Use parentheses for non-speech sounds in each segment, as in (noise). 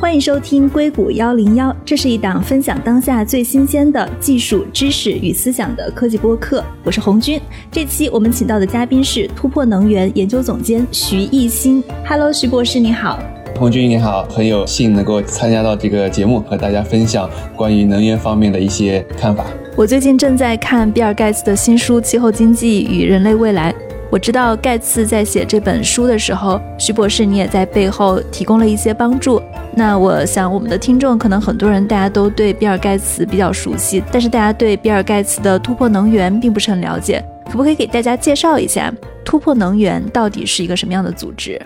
欢迎收听硅谷幺零幺，这是一档分享当下最新鲜的技术知识与思想的科技播客。我是红军，这期我们请到的嘉宾是突破能源研究总监徐艺兴。Hello，徐博士，你好。红军你好，很有幸能够参加到这个节目，和大家分享关于能源方面的一些看法。我最近正在看比尔盖茨的新书《气候经济与人类未来》。我知道盖茨在写这本书的时候，徐博士你也在背后提供了一些帮助。那我想我们的听众可能很多人大家都对比尔盖茨比较熟悉，但是大家对比尔盖茨的突破能源并不是很了解，可不可以给大家介绍一下突破能源到底是一个什么样的组织？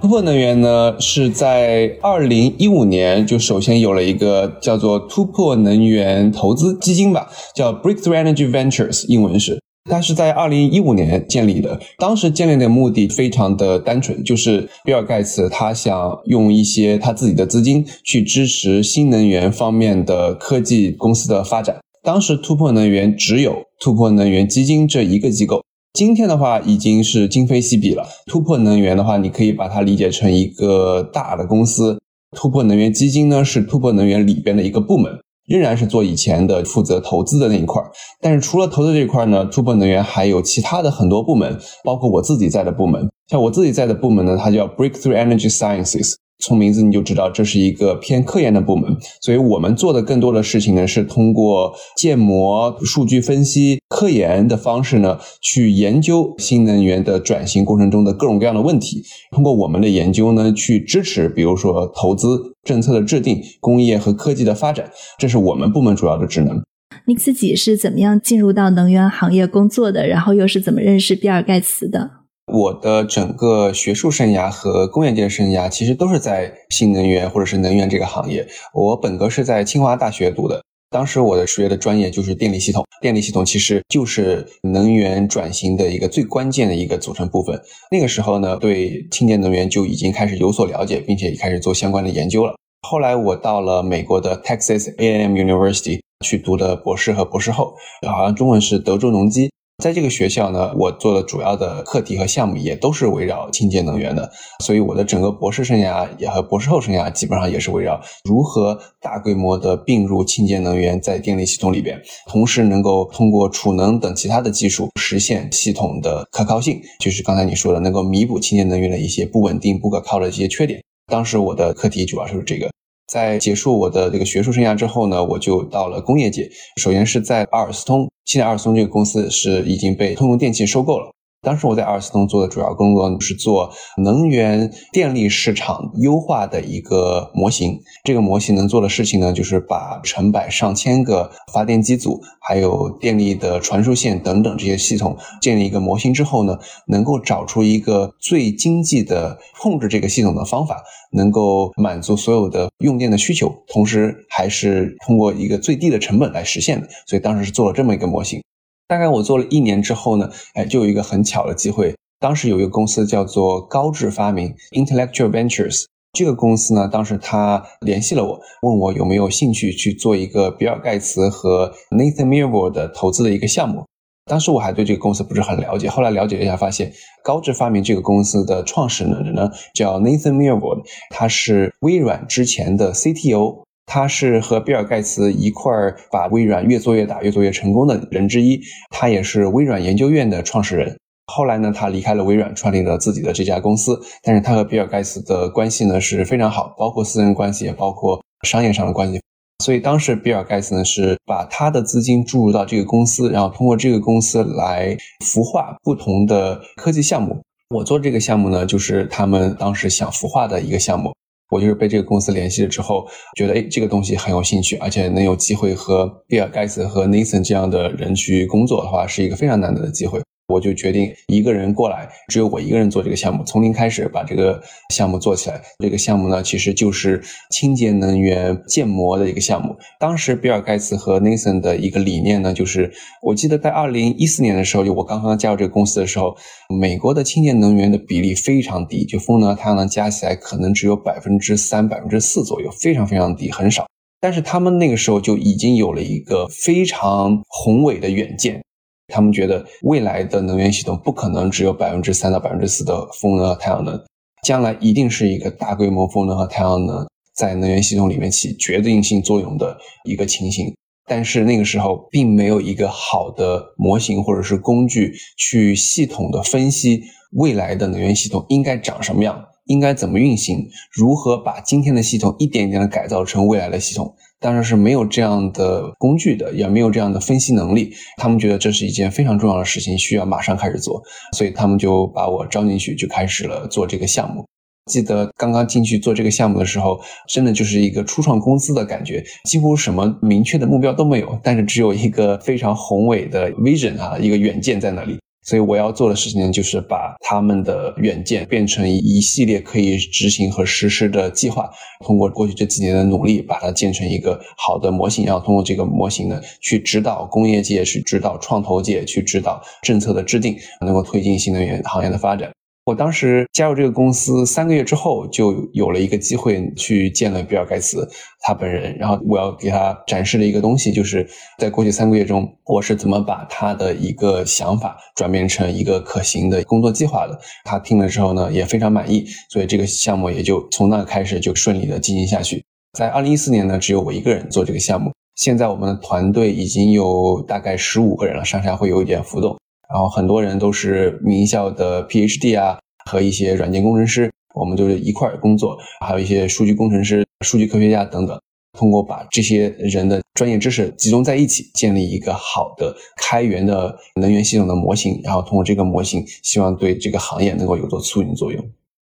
突破能源呢是在二零一五年就首先有了一个叫做突破能源投资基金吧，叫 Breakthrough Energy Ventures，英文是。它是在二零一五年建立的，当时建立的目的非常的单纯，就是比尔盖茨他想用一些他自己的资金去支持新能源方面的科技公司的发展。当时突破能源只有突破能源基金这一个机构，今天的话已经是今非昔比了。突破能源的话，你可以把它理解成一个大的公司，突破能源基金呢是突破能源里边的一个部门。仍然是做以前的负责投资的那一块儿，但是除了投资这一块呢，突破能源还有其他的很多部门，包括我自己在的部门。像我自己在的部门呢，它叫 Breakthrough Energy Sciences。从名字你就知道这是一个偏科研的部门，所以我们做的更多的事情呢，是通过建模、数据分析、科研的方式呢，去研究新能源的转型过程中的各种各样的问题。通过我们的研究呢，去支持，比如说投资政策的制定、工业和科技的发展，这是我们部门主要的职能。你自己是怎么样进入到能源行业工作的？然后又是怎么认识比尔盖茨的？我的整个学术生涯和工业界生涯其实都是在新能源或者是能源这个行业。我本科是在清华大学读的，当时我的学的专业就是电力系统。电力系统其实就是能源转型的一个最关键的一个组成部分。那个时候呢，对清洁能源就已经开始有所了解，并且也开始做相关的研究了。后来我到了美国的 Texas A&M University 去读的博士和博士后，好像中文是德州农机。在这个学校呢，我做的主要的课题和项目也都是围绕清洁能源的，所以我的整个博士生涯也和博士后生涯基本上也是围绕如何大规模的并入清洁能源在电力系统里边，同时能够通过储能等其他的技术实现系统的可靠性，就是刚才你说的能够弥补清洁能源的一些不稳定、不可靠的这些缺点。当时我的课题主要就是这个。在结束我的这个学术生涯之后呢，我就到了工业界。首先是在阿尔斯通，现在阿尔松这个公司是已经被通用电气收购了。当时我在阿尔斯通做的主要工作是做能源电力市场优化的一个模型。这个模型能做的事情呢，就是把成百上千个发电机组，还有电力的传输线等等这些系统建立一个模型之后呢，能够找出一个最经济的控制这个系统的方法，能够满足所有的用电的需求，同时还是通过一个最低的成本来实现的。所以当时是做了这么一个模型。大概我做了一年之后呢，哎，就有一个很巧的机会。当时有一个公司叫做高智发明 （Intellectual Ventures），这个公司呢，当时他联系了我，问我有没有兴趣去做一个比尔盖茨和 Nathan Myhrvold 的投资的一个项目。当时我还对这个公司不是很了解，后来了解了一下，发现高智发明这个公司的创始人呢叫 Nathan Myhrvold，他是微软之前的 CTO。他是和比尔盖茨一块儿把微软越做越大、越做越成功的人之一。他也是微软研究院的创始人。后来呢，他离开了微软，创立了自己的这家公司。但是他和比尔盖茨的关系呢是非常好，包括私人关系，也包括商业上的关系。所以当时比尔盖茨呢是把他的资金注入到这个公司，然后通过这个公司来孵化不同的科技项目。我做这个项目呢，就是他们当时想孵化的一个项目。我就是被这个公司联系了之后，觉得哎，这个东西很有兴趣，而且能有机会和比尔盖茨和 Nathan 这样的人去工作的话，是一个非常难得的机会。我就决定一个人过来，只有我一个人做这个项目，从零开始把这个项目做起来。这个项目呢，其实就是清洁能源建模的一个项目。当时比尔盖茨和 Nathan 的一个理念呢，就是我记得在二零一四年的时候，就我刚刚加入这个公司的时候，美国的清洁能源的比例非常低，就风能、太阳能加起来可能只有百分之三、百分之四左右，非常非常低，很少。但是他们那个时候就已经有了一个非常宏伟的远见。他们觉得未来的能源系统不可能只有百分之三到百分之四的风能和太阳能，将来一定是一个大规模风能和太阳能在能源系统里面起决定性作用的一个情形。但是那个时候并没有一个好的模型或者是工具去系统的分析未来的能源系统应该长什么样，应该怎么运行，如何把今天的系统一点一点的改造成未来的系统。当然是没有这样的工具的，也没有这样的分析能力。他们觉得这是一件非常重要的事情，需要马上开始做，所以他们就把我招进去，就开始了做这个项目。记得刚刚进去做这个项目的时候，真的就是一个初创公司的感觉，几乎什么明确的目标都没有，但是只有一个非常宏伟的 vision 啊，一个远见在那里。所以我要做的事情呢，就是把他们的远见变成一系列可以执行和实施的计划。通过过去这几年的努力，把它建成一个好的模型，然后通过这个模型呢，去指导工业界，去指导创投界，去指导政策的制定，能够推进新能源行业的发展。我当时加入这个公司三个月之后，就有了一个机会去见了比尔盖茨他本人。然后我要给他展示的一个东西，就是在过去三个月中，我是怎么把他的一个想法转变成一个可行的工作计划的。他听了之后呢，也非常满意，所以这个项目也就从那开始就顺利的进行下去。在二零一四年呢，只有我一个人做这个项目。现在我们的团队已经有大概十五个人了，上下会有一点浮动。然后很多人都是名校的 PhD 啊，和一些软件工程师，我们就是一块工作，还有一些数据工程师、数据科学家等等。通过把这些人的专业知识集中在一起，建立一个好的开源的能源系统的模型，然后通过这个模型，希望对这个行业能够有做促进作用。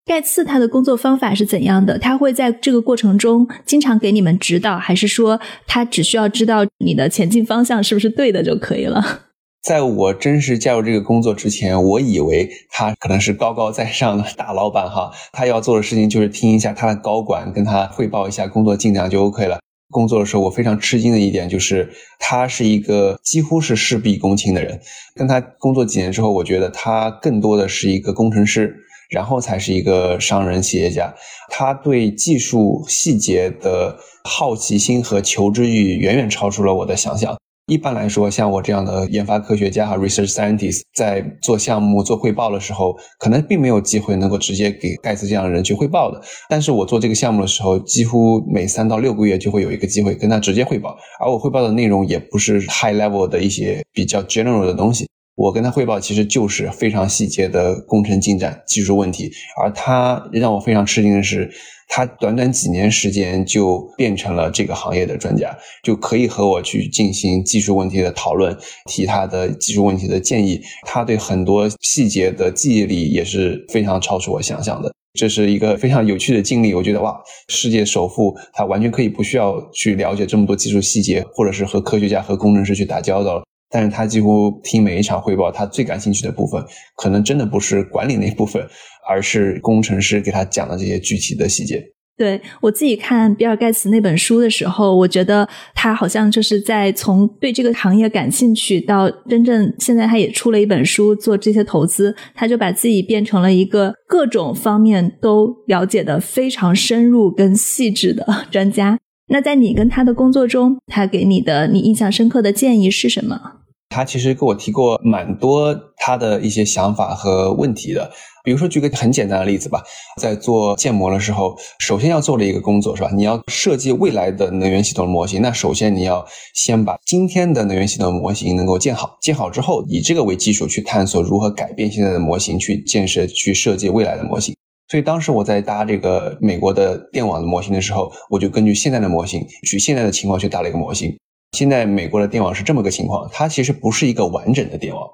盖茨他的工作方法是怎样的？他会在这个过程中经常给你们指导，还是说他只需要知道你的前进方向是不是对的就可以了？在我真实加入这个工作之前，我以为他可能是高高在上的大老板哈，他要做的事情就是听一下他的高管跟他汇报一下工作进展就 OK 了。工作的时候，我非常吃惊的一点就是，他是一个几乎是事必躬亲的人。跟他工作几年之后，我觉得他更多的是一个工程师，然后才是一个商人企业家。他对技术细节的好奇心和求知欲远远超出了我的想象。一般来说，像我这样的研发科学家哈 research scientist，在做项目、做汇报的时候，可能并没有机会能够直接给盖茨这样的人去汇报的。但是我做这个项目的时候，几乎每三到六个月就会有一个机会跟他直接汇报，而我汇报的内容也不是 high level 的一些比较 general 的东西。我跟他汇报其实就是非常细节的工程进展、技术问题，而他让我非常吃惊的是，他短短几年时间就变成了这个行业的专家，就可以和我去进行技术问题的讨论，提他的技术问题的建议。他对很多细节的记忆力也是非常超出我想象的，这是一个非常有趣的经历。我觉得哇，世界首富他完全可以不需要去了解这么多技术细节，或者是和科学家和工程师去打交道。但是他几乎听每一场汇报，他最感兴趣的部分，可能真的不是管理那部分，而是工程师给他讲的这些具体的细节。对我自己看比尔盖茨那本书的时候，我觉得他好像就是在从对这个行业感兴趣到真正现在他也出了一本书做这些投资，他就把自己变成了一个各种方面都了解的非常深入跟细致的专家。那在你跟他的工作中，他给你的你印象深刻的建议是什么？他其实给我提过蛮多他的一些想法和问题的，比如说举个很简单的例子吧，在做建模的时候，首先要做的一个工作是吧？你要设计未来的能源系统的模型，那首先你要先把今天的能源系统模型能够建好，建好之后，以这个为基础去探索如何改变现在的模型，去建设、去设计未来的模型。所以当时我在搭这个美国的电网的模型的时候，我就根据现在的模型，取现在的情况去搭了一个模型。现在美国的电网是这么个情况，它其实不是一个完整的电网，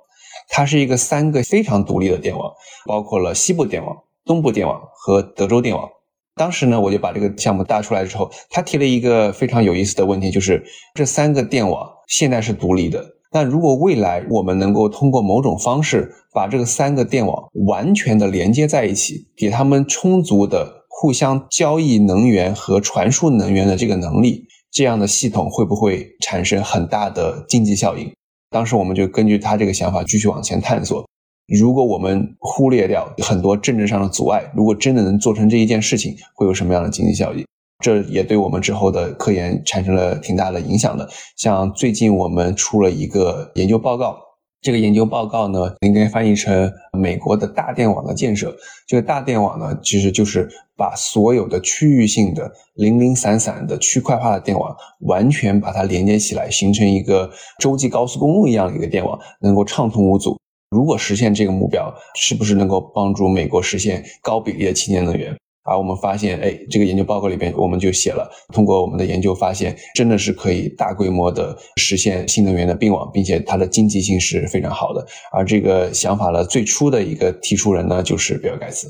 它是一个三个非常独立的电网，包括了西部电网、东部电网和德州电网。当时呢，我就把这个项目搭出来之后，他提了一个非常有意思的问题，就是这三个电网现在是独立的，但如果未来我们能够通过某种方式把这个三个电网完全的连接在一起，给他们充足的互相交易能源和传输能源的这个能力。这样的系统会不会产生很大的经济效应？当时我们就根据他这个想法继续往前探索。如果我们忽略掉很多政治上的阻碍，如果真的能做成这一件事情，会有什么样的经济效益？这也对我们之后的科研产生了挺大的影响的。像最近我们出了一个研究报告，这个研究报告呢，应该翻译成美国的大电网的建设。这个大电网呢，其实就是把所有的区域性的零零散散的区块化的电网，完全把它连接起来，形成一个洲际高速公路一样的一个电网，能够畅通无阻。如果实现这个目标，是不是能够帮助美国实现高比例的清洁能源？而我们发现，哎，这个研究报告里边我们就写了，通过我们的研究发现，真的是可以大规模的实现新能源的并网，并且它的经济性是非常好的。而这个想法的最初的一个提出人呢，就是比尔盖茨。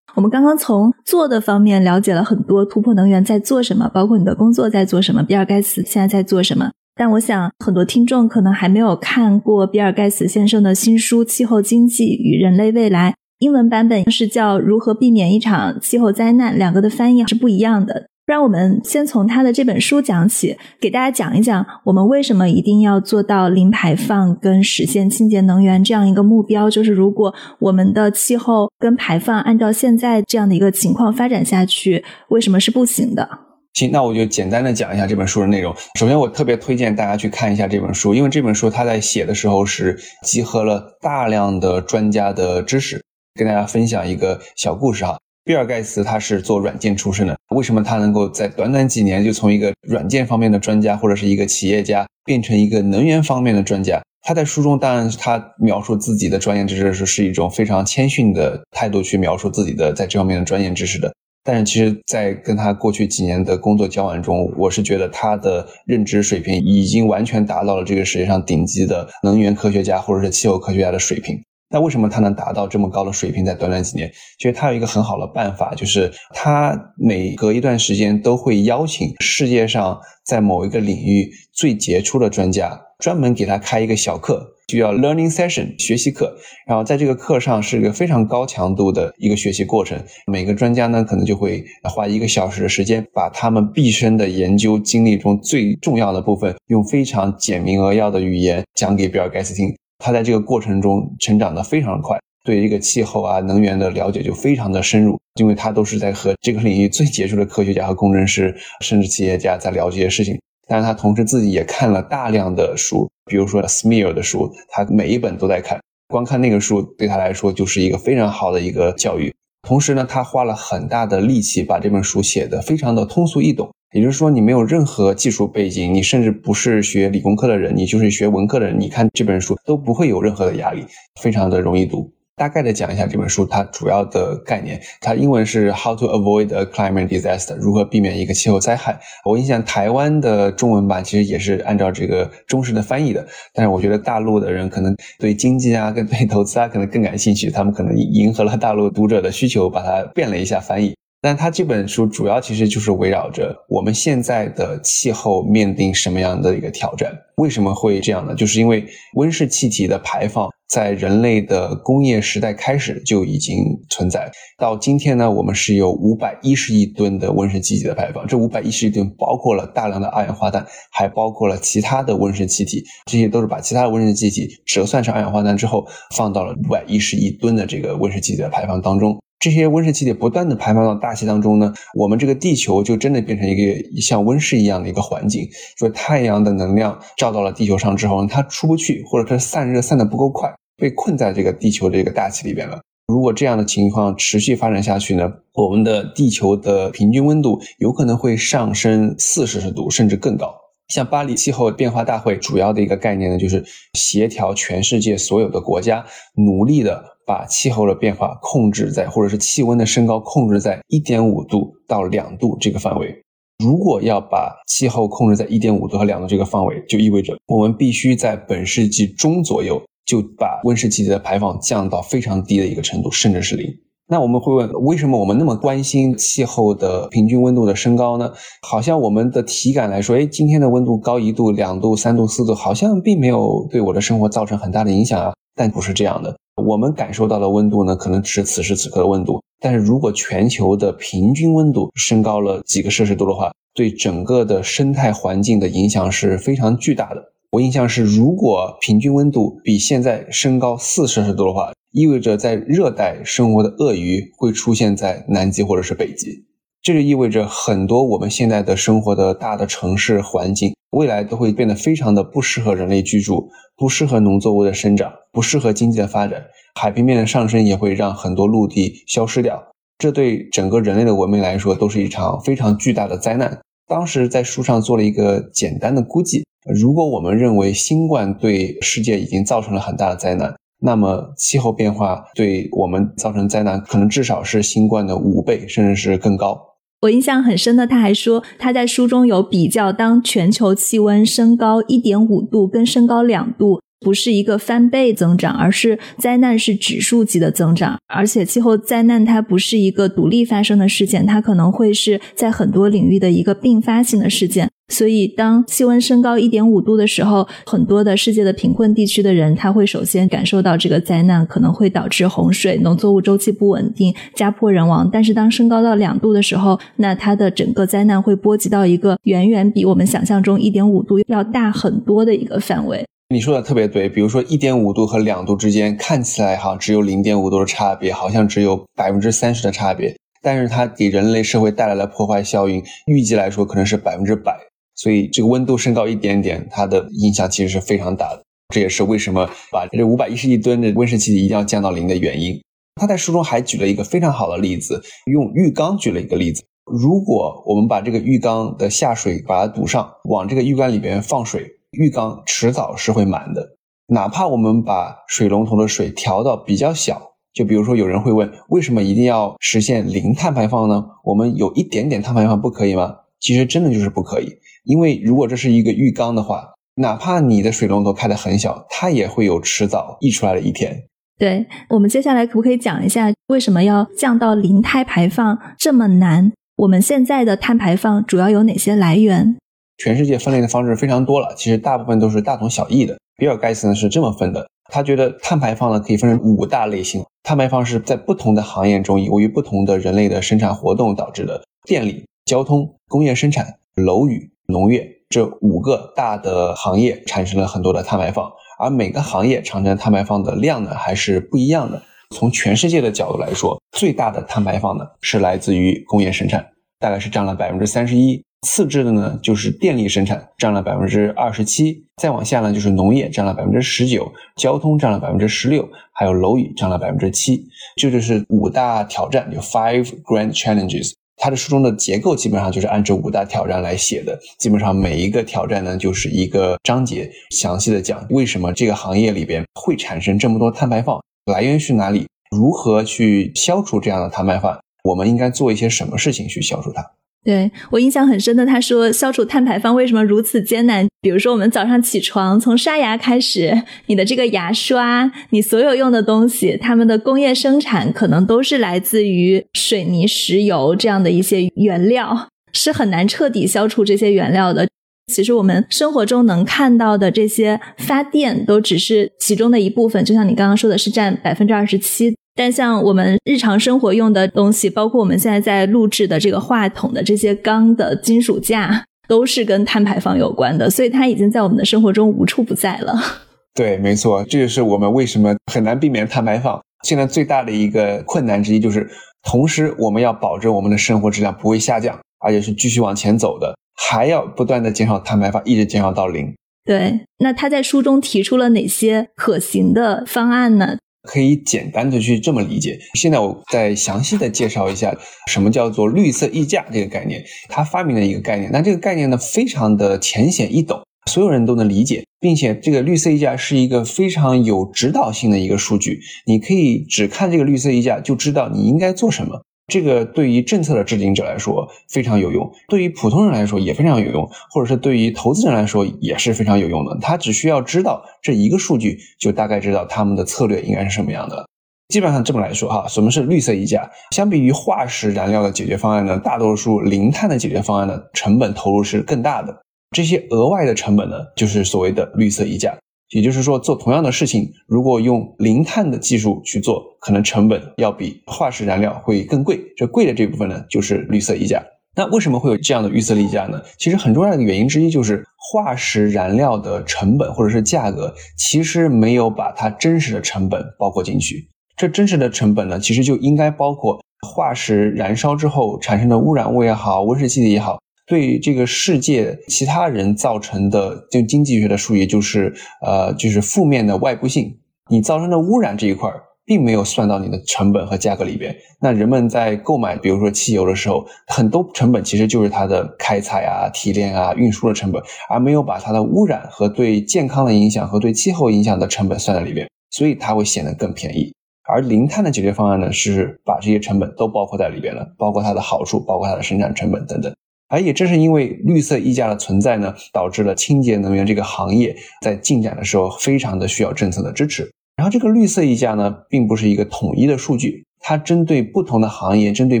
我们刚刚从做的方面了解了很多突破能源在做什么，包括你的工作在做什么，比尔盖茨现在在做什么。但我想很多听众可能还没有看过比尔盖茨先生的新书《气候经济与人类未来》。英文版本是叫《如何避免一场气候灾难》，两个的翻译是不一样的。让我们先从他的这本书讲起，给大家讲一讲我们为什么一定要做到零排放跟实现清洁能源这样一个目标。就是如果我们的气候跟排放按照现在这样的一个情况发展下去，为什么是不行的？行，那我就简单的讲一下这本书的内容。首先，我特别推荐大家去看一下这本书，因为这本书他在写的时候是集合了大量的专家的知识。跟大家分享一个小故事哈，比尔盖茨他是做软件出身的，为什么他能够在短短几年就从一个软件方面的专家或者是一个企业家变成一个能源方面的专家？他在书中当然他描述自己的专业知识是是一种非常谦逊的态度去描述自己的在这方面的专业知识的，但是其实，在跟他过去几年的工作交往中，我是觉得他的认知水平已经完全达到了这个世界上顶级的能源科学家或者是气候科学家的水平。那为什么他能达到这么高的水平，在短短几年？其实他有一个很好的办法，就是他每隔一段时间都会邀请世界上在某一个领域最杰出的专家，专门给他开一个小课，就叫 learning session 学习课。然后在这个课上是一个非常高强度的一个学习过程。每个专家呢，可能就会花一个小时的时间，把他们毕生的研究经历中最重要的部分，用非常简明扼要的语言讲给比尔盖茨听。他在这个过程中成长的非常快，对一个气候啊、能源的了解就非常的深入，因为他都是在和这个领域最杰出的科学家和工程师，甚至企业家在聊这些事情。但是他同时自己也看了大量的书，比如说 Smear 的书，他每一本都在看。光看那个书对他来说就是一个非常好的一个教育。同时呢，他花了很大的力气把这本书写得非常的通俗易懂。也就是说，你没有任何技术背景，你甚至不是学理工科的人，你就是学文科的人，你看这本书都不会有任何的压力，非常的容易读。大概的讲一下这本书它主要的概念，它英文是 How to Avoid a Climate Disaster，如何避免一个气候灾害。我印象台湾的中文版其实也是按照这个中式的翻译的，但是我觉得大陆的人可能对经济啊跟对投资啊可能更感兴趣，他们可能迎合了大陆读者的需求，把它变了一下翻译。但它这本书主要其实就是围绕着我们现在的气候面临什么样的一个挑战？为什么会这样呢？就是因为温室气体的排放在人类的工业时代开始就已经存在，到今天呢，我们是有五百一十亿吨的温室气体的排放。这五百一十亿吨包括了大量的二氧化碳，还包括了其他的温室气体，这些都是把其他的温室气体折算成二氧化碳之后，放到了五百一十亿吨的这个温室气体的排放当中。这些温室气体不断的排放到大气当中呢，我们这个地球就真的变成一个像温室一样的一个环境。说太阳的能量照到了地球上之后呢，它出不去，或者它散热散的不够快，被困在这个地球这个大气里边了。如果这样的情况持续发展下去呢，我们的地球的平均温度有可能会上升四摄氏度甚至更高。像巴黎气候变化大会主要的一个概念呢，就是协调全世界所有的国家，努力的。把气候的变化控制在，或者是气温的升高控制在一点五度到两度这个范围。如果要把气候控制在一点五度和两度这个范围，就意味着我们必须在本世纪中左右就把温室气体的排放降到非常低的一个程度，甚至是零。那我们会问，为什么我们那么关心气候的平均温度的升高呢？好像我们的体感来说，哎，今天的温度高一度、两度、三度、四度，好像并没有对我的生活造成很大的影响啊。但不是这样的。我们感受到的温度呢，可能只是此时此刻的温度。但是如果全球的平均温度升高了几个摄氏度的话，对整个的生态环境的影响是非常巨大的。我印象是，如果平均温度比现在升高四摄氏度的话，意味着在热带生活的鳄鱼会出现在南极或者是北极。这就意味着很多我们现在的生活的大的城市环境未来都会变得非常的不适合人类居住，不适合农作物的生长，不适合经济的发展。海平面的上升也会让很多陆地消失掉，这对整个人类的文明来说都是一场非常巨大的灾难。当时在书上做了一个简单的估计，如果我们认为新冠对世界已经造成了很大的灾难，那么气候变化对我们造成灾难可能至少是新冠的五倍，甚至是更高。我印象很深的，他还说他在书中有比较，当全球气温升高一点五度跟升高两度。不是一个翻倍增长，而是灾难是指数级的增长。而且气候灾难它不是一个独立发生的事件，它可能会是在很多领域的一个并发性的事件。所以，当气温升高一点五度的时候，很多的世界的贫困地区的人，他会首先感受到这个灾难可能会导致洪水、农作物周期不稳定、家破人亡。但是，当升高到两度的时候，那它的整个灾难会波及到一个远远比我们想象中一点五度要大很多的一个范围。你说的特别对，比如说一点五度和两度之间看起来哈只有零点五度的差别，好像只有百分之三十的差别，但是它给人类社会带来的破坏效应，预计来说可能是百分之百。所以这个温度升高一点点，它的影响其实是非常大的。这也是为什么把这五百一十亿吨的温室气体一定要降到零的原因。他在书中还举了一个非常好的例子，用浴缸举了一个例子。如果我们把这个浴缸的下水把它堵上，往这个浴缸里边放水。浴缸迟早是会满的，哪怕我们把水龙头的水调到比较小，就比如说有人会问，为什么一定要实现零碳排放呢？我们有一点点碳排放不可以吗？其实真的就是不可以，因为如果这是一个浴缸的话，哪怕你的水龙头开得很小，它也会有迟早溢出来的一天。对我们接下来可不可以讲一下，为什么要降到零碳排放这么难？我们现在的碳排放主要有哪些来源？全世界分类的方式非常多了，其实大部分都是大同小异的。比尔盖茨呢是这么分的，他觉得碳排放呢可以分成五大类型。碳排放是在不同的行业中，由于不同的人类的生产活动导致的。电力、交通、工业生产、楼宇、农业这五个大的行业产生了很多的碳排放，而每个行业产生碳排放的量呢还是不一样的。从全世界的角度来说，最大的碳排放呢是来自于工业生产，大概是占了百分之三十一。次之的呢，就是电力生产占了百分之二十七，再往下呢就是农业占了百分之十九，交通占了百分之十六，还有楼宇占了百分之七。这就是五大挑战，有 five grand challenges。他的书中的结构基本上就是按这五大挑战来写的，基本上每一个挑战呢就是一个章节，详细的讲为什么这个行业里边会产生这么多碳排放，来源是哪里，如何去消除这样的碳排放，我们应该做一些什么事情去消除它。对我印象很深的，他说消除碳排放为什么如此艰难？比如说我们早上起床，从刷牙开始，你的这个牙刷，你所有用的东西，他们的工业生产可能都是来自于水泥、石油这样的一些原料，是很难彻底消除这些原料的。其实我们生活中能看到的这些发电，都只是其中的一部分。就像你刚刚说的，是占百分之二十七。但像我们日常生活用的东西，包括我们现在在录制的这个话筒的这些钢的金属架，都是跟碳排放有关的，所以它已经在我们的生活中无处不在了。(laughs) 对，没错，这就是我们为什么很难避免碳排放。现在最大的一个困难之一就是，同时我们要保证我们的生活质量不会下降，而且是继续往前走的，还要不断的减少碳排放，一直减少到零。对，那他在书中提出了哪些可行的方案呢？可以简单的去这么理解。现在我再详细的介绍一下什么叫做绿色溢价这个概念。它发明的一个概念，那这个概念呢非常的浅显易懂，所有人都能理解，并且这个绿色溢价是一个非常有指导性的一个数据。你可以只看这个绿色溢价就知道你应该做什么。这个对于政策的制定者来说非常有用，对于普通人来说也非常有用，或者是对于投资人来说也是非常有用的。他只需要知道这一个数据，就大概知道他们的策略应该是什么样的。基本上这么来说哈，什么是绿色溢价？相比于化石燃料的解决方案呢，大多数零碳的解决方案呢，成本投入是更大的。这些额外的成本呢，就是所谓的绿色溢价。也就是说，做同样的事情，如果用零碳的技术去做，可能成本要比化石燃料会更贵。这贵的这部分呢，就是绿色溢价。那为什么会有这样的绿色溢价呢？其实很重要的原因之一就是化石燃料的成本或者是价格，其实没有把它真实的成本包括进去。这真实的成本呢，其实就应该包括化石燃烧之后产生的污染物也好，温室气体也好。对这个世界其他人造成的，就经济学的术语就是呃，就是负面的外部性，你造成的污染这一块儿。并没有算到你的成本和价格里边。那人们在购买，比如说汽油的时候，很多成本其实就是它的开采啊、提炼啊、运输的成本，而没有把它的污染和对健康的影响和对气候影响的成本算在里边，所以它会显得更便宜。而零碳的解决方案呢，是把这些成本都包括在里边了，包括它的好处，包括它的生产成本等等。而也正是因为绿色溢价的存在呢，导致了清洁能源这个行业在进展的时候非常的需要政策的支持。然后这个绿色溢价呢，并不是一个统一的数据，它针对不同的行业、针对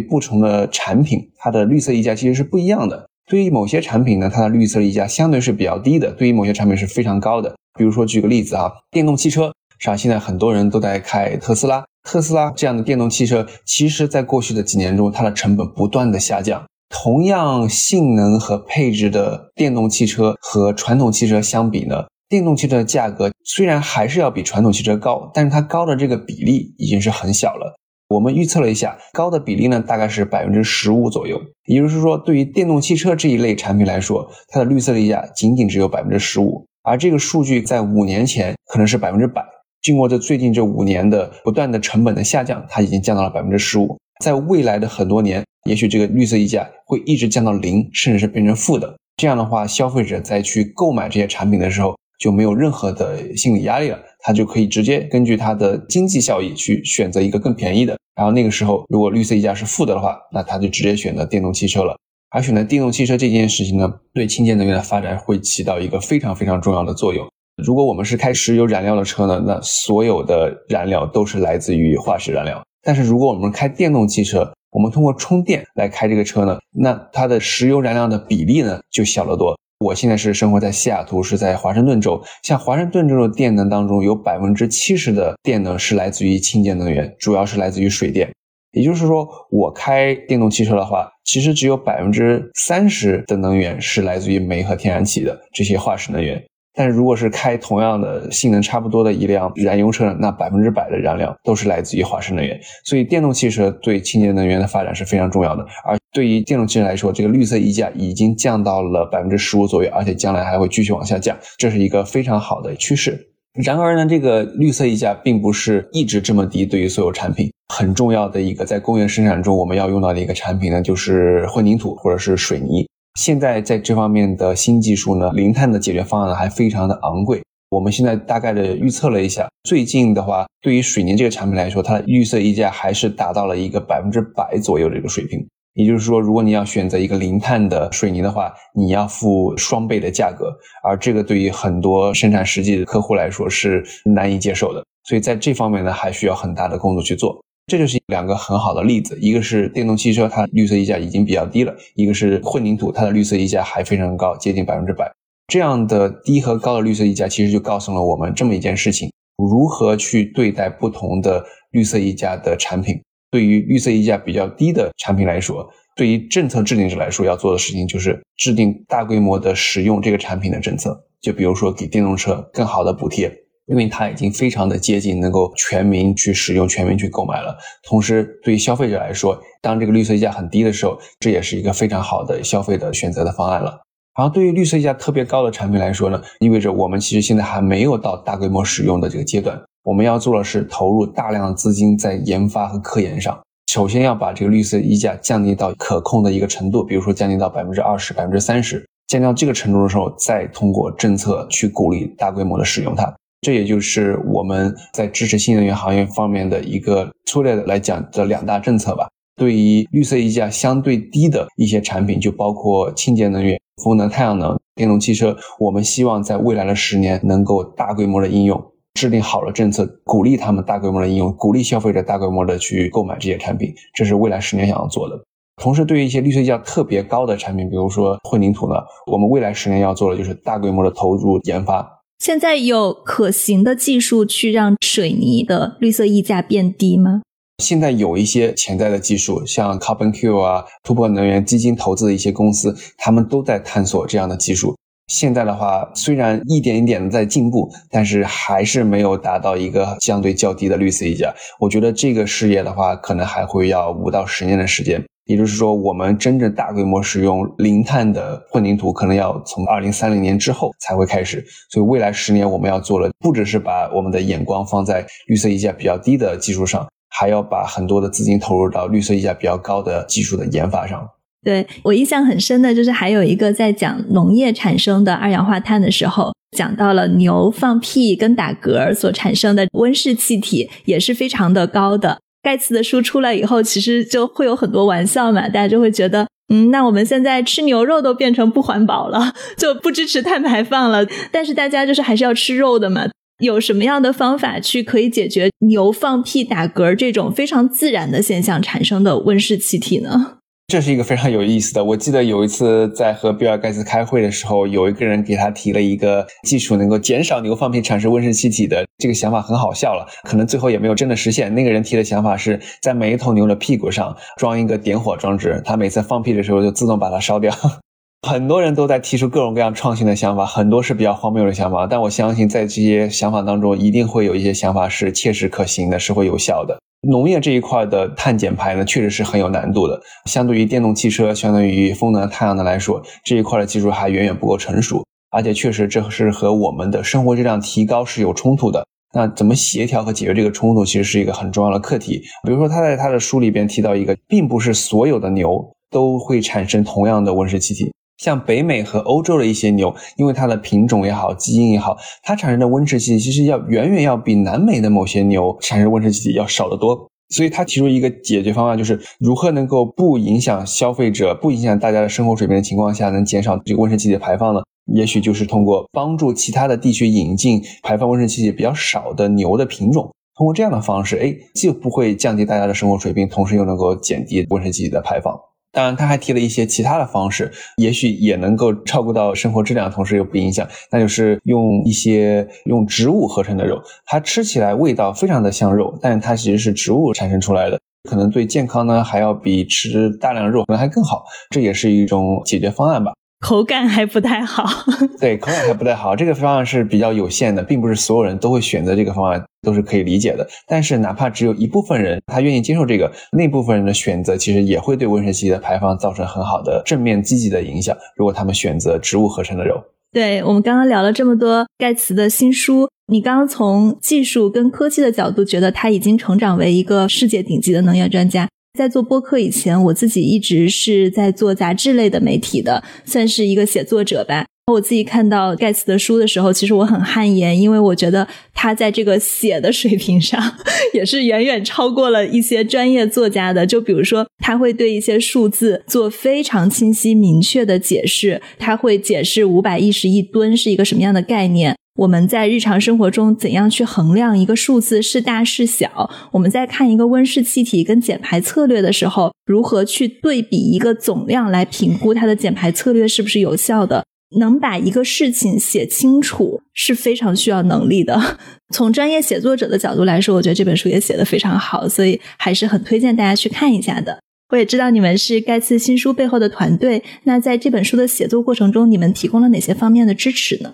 不同的产品，它的绿色溢价其实是不一样的。对于某些产品呢，它的绿色溢价相对是比较低的；对于某些产品是非常高的。比如说举个例子啊，电动汽车，是吧？现在很多人都在开特斯拉，特斯拉这样的电动汽车，其实在过去的几年中，它的成本不断的下降。同样性能和配置的电动汽车和传统汽车相比呢？电动汽车的价格虽然还是要比传统汽车高，但是它高的这个比例已经是很小了。我们预测了一下，高的比例呢大概是百分之十五左右。也就是说，对于电动汽车这一类产品来说，它的绿色溢价仅仅只有百分之十五，而这个数据在五年前可能是百分之百。经过这最近这五年的不断的成本的下降，它已经降到了百分之十五。在未来的很多年，也许这个绿色溢价会一直降到零，甚至是变成负的。这样的话，消费者在去购买这些产品的时候，就没有任何的心理压力了，他就可以直接根据他的经济效益去选择一个更便宜的。然后那个时候，如果绿色溢价是负的的话，那他就直接选择电动汽车了。而选择电动汽车这件事情呢，对清洁能源的发展会起到一个非常非常重要的作用。如果我们是开石油燃料的车呢，那所有的燃料都是来自于化石燃料。但是如果我们开电动汽车，我们通过充电来开这个车呢，那它的石油燃料的比例呢就小得多。我现在是生活在西雅图，是在华盛顿州。像华盛顿州的电能当中，有百分之七十的电能是来自于清洁能源，主要是来自于水电。也就是说，我开电动汽车的话，其实只有百分之三十的能源是来自于煤和天然气的这些化石能源。但是如果是开同样的性能差不多的一辆燃油车，那百分之百的燃料都是来自于化石能源。所以电动汽车对清洁能源的发展是非常重要的。而对于电动汽车来说，这个绿色溢价已经降到了百分之十五左右，而且将来还会继续往下降，这是一个非常好的趋势。然而呢，这个绿色溢价并不是一直这么低。对于所有产品，很重要的一个在工业生产中我们要用到的一个产品呢，就是混凝土或者是水泥。现在在这方面的新技术呢，零碳的解决方案还非常的昂贵。我们现在大概的预测了一下，最近的话，对于水泥这个产品来说，它的绿色溢价还是达到了一个百分之百左右的一个水平。也就是说，如果你要选择一个零碳的水泥的话，你要付双倍的价格，而这个对于很多生产实际的客户来说是难以接受的。所以在这方面呢，还需要很大的工作去做。这就是两个很好的例子，一个是电动汽车，它绿色溢价已经比较低了；一个是混凝土，它的绿色溢价还非常高，接近百分之百。这样的低和高的绿色溢价，其实就告诉了我们这么一件事情：如何去对待不同的绿色溢价的产品。对于绿色溢价比较低的产品来说，对于政策制定者来说，要做的事情就是制定大规模的使用这个产品的政策，就比如说给电动车更好的补贴。因为它已经非常的接近能够全民去使用、全民去购买了。同时，对于消费者来说，当这个绿色溢价很低的时候，这也是一个非常好的消费的选择的方案了。然后，对于绿色溢价特别高的产品来说呢，意味着我们其实现在还没有到大规模使用的这个阶段。我们要做的是投入大量的资金在研发和科研上。首先要把这个绿色溢价降低到可控的一个程度，比如说降低到百分之二十、百分之三十。降到这个程度的时候，再通过政策去鼓励大规模的使用它。这也就是我们在支持新能源行业方面的一个粗略的来讲的两大政策吧。对于绿色溢价相对低的一些产品，就包括清洁能源、风能、太阳能、电动汽车，我们希望在未来的十年能够大规模的应用，制定好了政策，鼓励他们大规模的应用，鼓励消费者大规模的去购买这些产品。这是未来十年想要做的。同时，对于一些绿色溢价特别高的产品，比如说混凝土呢，我们未来十年要做的就是大规模的投入研发。现在有可行的技术去让水泥的绿色溢价变低吗？现在有一些潜在的技术，像 Carbon Q 啊、突破能源基金投资的一些公司，他们都在探索这样的技术。现在的话，虽然一点一点的在进步，但是还是没有达到一个相对较低的绿色溢价。我觉得这个事业的话，可能还会要五到十年的时间。也就是说，我们真正大规模使用零碳的混凝土，可能要从二零三零年之后才会开始。所以，未来十年我们要做的，不只是把我们的眼光放在绿色溢价比较低的技术上，还要把很多的资金投入到绿色溢价比较高的技术的研发上。对我印象很深的就是，还有一个在讲农业产生的二氧化碳的时候，讲到了牛放屁跟打嗝所产生的温室气体也是非常的高的。盖茨的书出来以后，其实就会有很多玩笑嘛，大家就会觉得，嗯，那我们现在吃牛肉都变成不环保了，就不支持碳排放了。但是大家就是还是要吃肉的嘛，有什么样的方法去可以解决牛放屁打嗝这种非常自然的现象产生的温室气体呢？这是一个非常有意思的。我记得有一次在和比尔盖茨开会的时候，有一个人给他提了一个技术，能够减少牛放屁产生温室气体的这个想法，很好笑了。可能最后也没有真的实现。那个人提的想法是在每一头牛的屁股上装一个点火装置，他每次放屁的时候就自动把它烧掉。(laughs) 很多人都在提出各种各样创新的想法，很多是比较荒谬的想法。但我相信，在这些想法当中，一定会有一些想法是切实可行的，是会有效的。农业这一块的碳减排呢，确实是很有难度的。相对于电动汽车，相对于风能、太阳能来说，这一块的技术还远远不够成熟。而且，确实这是和我们的生活质量提高是有冲突的。那怎么协调和解决这个冲突，其实是一个很重要的课题。比如说，他在他的书里边提到一个，并不是所有的牛都会产生同样的温室气体。像北美和欧洲的一些牛，因为它的品种也好，基因也好，它产生的温室气体其实要远远要比南美的某些牛产生温室气体要少得多。所以，他提出一个解决方案，就是如何能够不影响消费者、不影响大家的生活水平的情况下，能减少这个温室气体的排放呢？也许就是通过帮助其他的地区引进排放温室气体比较少的牛的品种，通过这样的方式，哎，既不会降低大家的生活水平，同时又能够减低温室气体的排放。当然，他还提了一些其他的方式，也许也能够照顾到生活质量，同时又不影响。那就是用一些用植物合成的肉，它吃起来味道非常的像肉，但它其实是植物产生出来的，可能对健康呢还要比吃大量肉可能还更好。这也是一种解决方案吧。口感还不太好，(laughs) 对，口感还不太好。这个方案是比较有限的，并不是所有人都会选择这个方案，都是可以理解的。但是，哪怕只有一部分人他愿意接受这个，那部分人的选择其实也会对温室气体的排放造成很好的正面积极的影响。如果他们选择植物合成的肉，对我们刚刚聊了这么多盖茨的新书，你刚刚从技术跟科技的角度觉得他已经成长为一个世界顶级的能源专家。在做播客以前，我自己一直是在做杂志类的媒体的，算是一个写作者吧。我自己看到盖茨的书的时候，其实我很汗颜，因为我觉得他在这个写的水平上 (laughs) 也是远远超过了一些专业作家的。就比如说，他会对一些数字做非常清晰明确的解释，他会解释五百一十亿吨是一个什么样的概念。我们在日常生活中怎样去衡量一个数字是大是小？我们在看一个温室气体跟减排策略的时候，如何去对比一个总量来评估它的减排策略是不是有效的？能把一个事情写清楚是非常需要能力的。从专业写作者的角度来说，我觉得这本书也写得非常好，所以还是很推荐大家去看一下的。我也知道你们是盖茨新书背后的团队，那在这本书的写作过程中，你们提供了哪些方面的支持呢？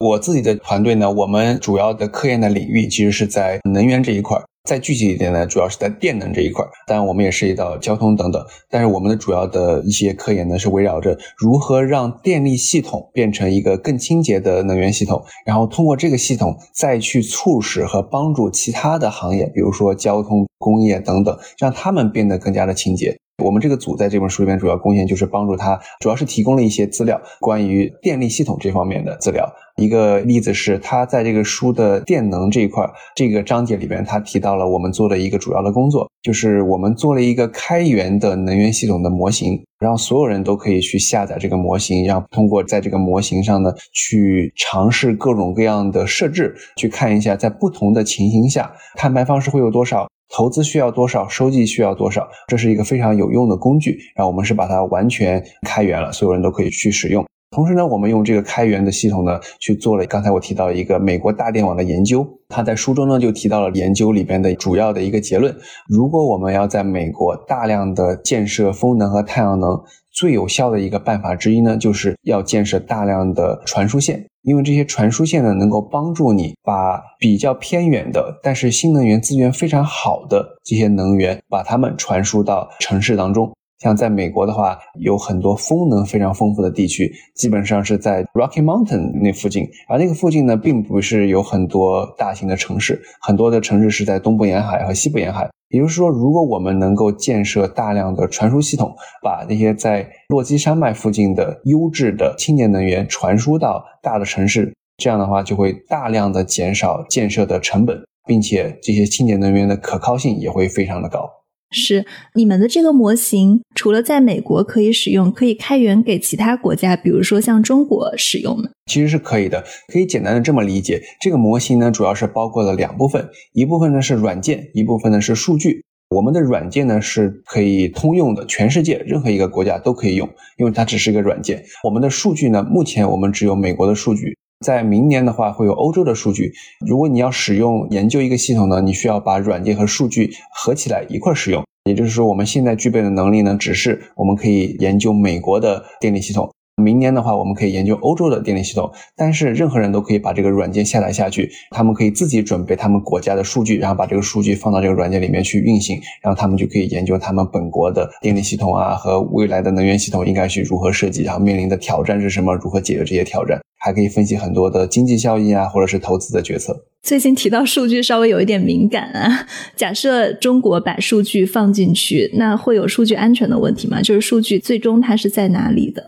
我自己的团队呢，我们主要的科研的领域其实是在能源这一块，再具体一点呢，主要是在电能这一块。当然，我们也涉及到交通等等。但是，我们的主要的一些科研呢，是围绕着如何让电力系统变成一个更清洁的能源系统，然后通过这个系统再去促使和帮助其他的行业，比如说交通、工业等等，让他们变得更加的清洁。我们这个组在这本书里面主要贡献就是帮助他，主要是提供了一些资料，关于电力系统这方面的资料。一个例子是，他在这个书的电能这一块这个章节里边，他提到了我们做的一个主要的工作，就是我们做了一个开源的能源系统的模型，让所有人都可以去下载这个模型，然后通过在这个模型上呢，去尝试各种各样的设置，去看一下在不同的情形下碳排放是会有多少。投资需要多少，收益需要多少，这是一个非常有用的工具。然后我们是把它完全开源了，所有人都可以去使用。同时呢，我们用这个开源的系统呢，去做了刚才我提到一个美国大电网的研究。他在书中呢就提到了研究里边的主要的一个结论：如果我们要在美国大量的建设风能和太阳能，最有效的一个办法之一呢，就是要建设大量的传输线。因为这些传输线呢，能够帮助你把比较偏远的，但是新能源资源非常好的这些能源，把它们传输到城市当中。像在美国的话，有很多风能非常丰富的地区，基本上是在 Rocky Mountain 那附近。而那个附近呢，并不是有很多大型的城市，很多的城市是在东部沿海和西部沿海。也就是说，如果我们能够建设大量的传输系统，把那些在落基山脉附近的优质的清洁能源传输到大的城市，这样的话就会大量的减少建设的成本，并且这些清洁能源的可靠性也会非常的高。是你们的这个模型，除了在美国可以使用，可以开源给其他国家，比如说像中国使用吗？其实是可以的，可以简单的这么理解，这个模型呢，主要是包括了两部分，一部分呢是软件，一部分呢是数据。我们的软件呢是可以通用的，全世界任何一个国家都可以用，因为它只是一个软件。我们的数据呢，目前我们只有美国的数据。在明年的话，会有欧洲的数据。如果你要使用研究一个系统呢，你需要把软件和数据合起来一块使用。也就是说，我们现在具备的能力呢，只是我们可以研究美国的电力系统。明年的话，我们可以研究欧洲的电力系统。但是任何人都可以把这个软件下载下去，他们可以自己准备他们国家的数据，然后把这个数据放到这个软件里面去运行，然后他们就可以研究他们本国的电力系统啊和未来的能源系统应该去如何设计，然后面临的挑战是什么，如何解决这些挑战。还可以分析很多的经济效益啊，或者是投资的决策。最近提到数据稍微有一点敏感啊。假设中国把数据放进去，那会有数据安全的问题吗？就是数据最终它是在哪里的？